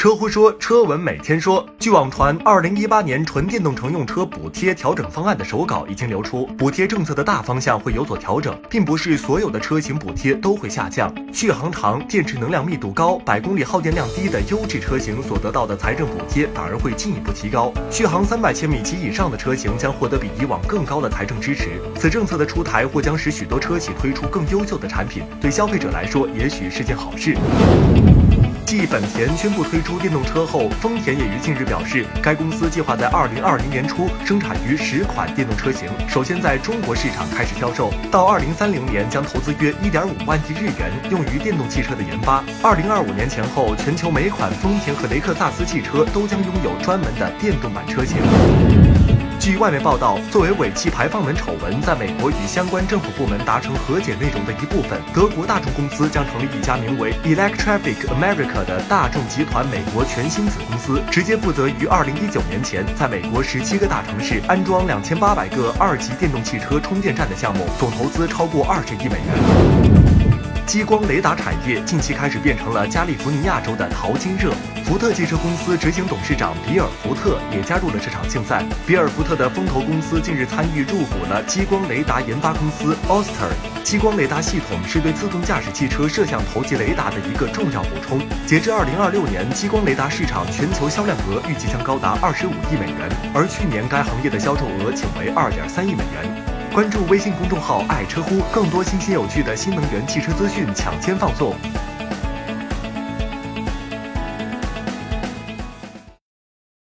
车乎说，车闻每天说。据网传，二零一八年纯电动乘用车补贴调整方案的手稿已经流出，补贴政策的大方向会有所调整，并不是所有的车型补贴都会下降。续航长、电池能量密度高、百公里耗电量低的优质车型所得到的财政补贴反而会进一步提高。续航三百千米及以上的车型将获得比以往更高的财政支持。此政策的出台或将使许多车企推出更优秀的产品，对消费者来说也许是件好事。继本田宣布推出电动车后，丰田也于近日表示，该公司计划在二零二零年初生产逾十款电动车型，首先在中国市场开始销售。到二零三零年，将投资约一点五万亿日元用于电动汽车的研发。二零二五年前后，全球每款丰田和雷克萨斯汽车都将拥有专门的电动版车型。据外媒报道，作为尾气排放门丑闻在美国与相关政府部门达成和解内容的一部分，德国大众公司将成立一家名为 Electraffic America 的大众集团美国全新子公司，直接负责于二零一九年前在美国十七个大城市安装两千八百个二级电动汽车充电站的项目，总投资超过二十亿美元。激光雷达产业近期开始变成了加利福尼亚州的淘金热。福特汽车公司执行董事长比尔·福特也加入了这场竞赛。比尔·福特的风投公司近日参与入股了激光雷达研发公司 Oster。激光雷达系统是对自动驾驶汽车摄像头及雷达的一个重要补充。截至二零二六年，激光雷达市场全球销量额预计将高达二十五亿美元，而去年该行业的销售额仅为二点三亿美元。关注微信公众号“爱车乎”，更多新鲜有趣的新能源汽车资讯抢先放送。